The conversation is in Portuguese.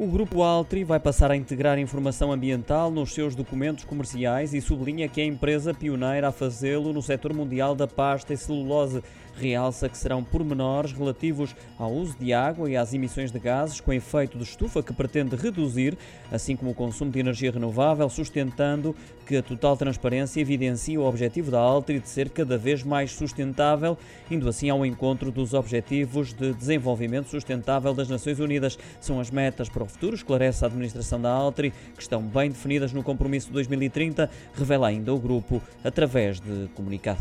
O Grupo Altri vai passar a integrar informação ambiental nos seus documentos comerciais e sublinha que é a empresa pioneira a fazê-lo no setor mundial da pasta e celulose. Realça que serão pormenores relativos ao uso de água e às emissões de gases com efeito de estufa que pretende reduzir, assim como o consumo de energia renovável, sustentando que a total transparência evidencia o objetivo da Altri de ser cada vez mais sustentável, indo assim ao encontro dos Objetivos de Desenvolvimento Sustentável das Nações Unidas. São as metas para o futuro, esclarece a administração da Altri, que estão bem definidas no compromisso de 2030, revela ainda o grupo através de comunicado.